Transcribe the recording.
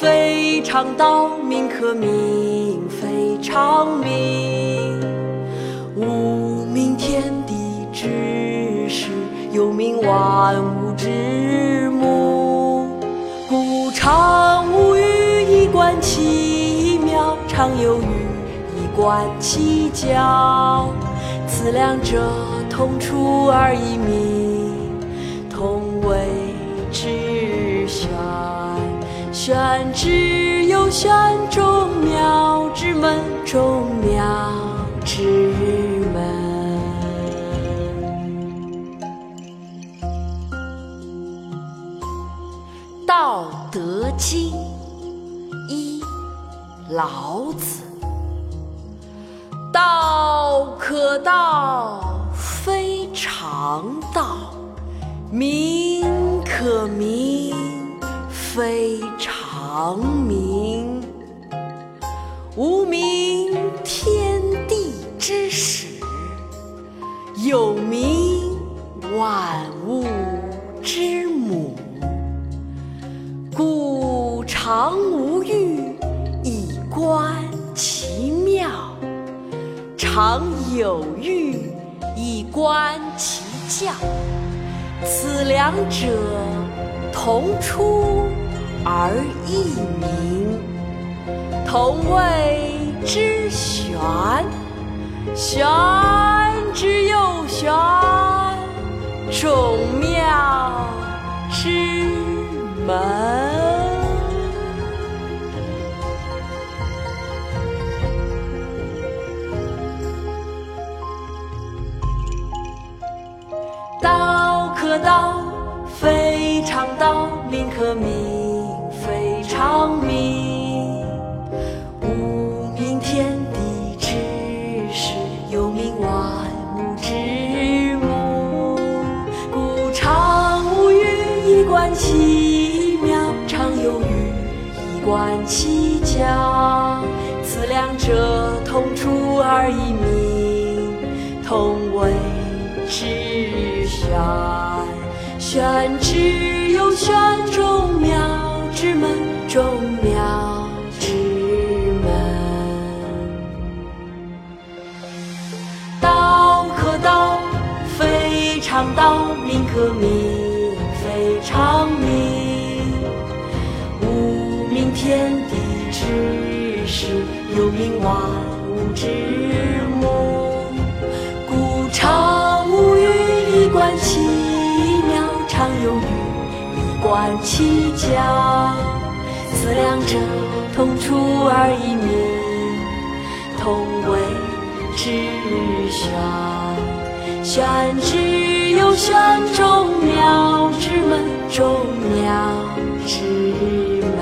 非常道，名可名；非常名。无名天地之始，有名万物之母。故常无欲，以观其妙；常有欲，以观其徼。此两者，同出而异名，玄，众妙之门，众妙之门。《道德经》一老子。道可道，非常道；名可名，非常名。无名，天地之始；有名，万物之母。故常无欲，以观其妙；常有欲，以观其徼。此两者，同出而异名，同谓之玄。玄之又玄，众妙之门。道可道，非常道；名可名，非常名。无名天地之始，有名万物之母。故常无欲，以观其妙；常有欲，以观其徼。此两者，同出而异名，同谓之玄。玄之又玄，众妙之门，众妙之门。道可道，非常道；名可名，非常名。无名天地之始，有名万物之母。故常无欲，以观其妙；常有欲，以观其徼。思量者，同出而异名，同谓知玄。玄之又玄，众妙之门。众妙之门。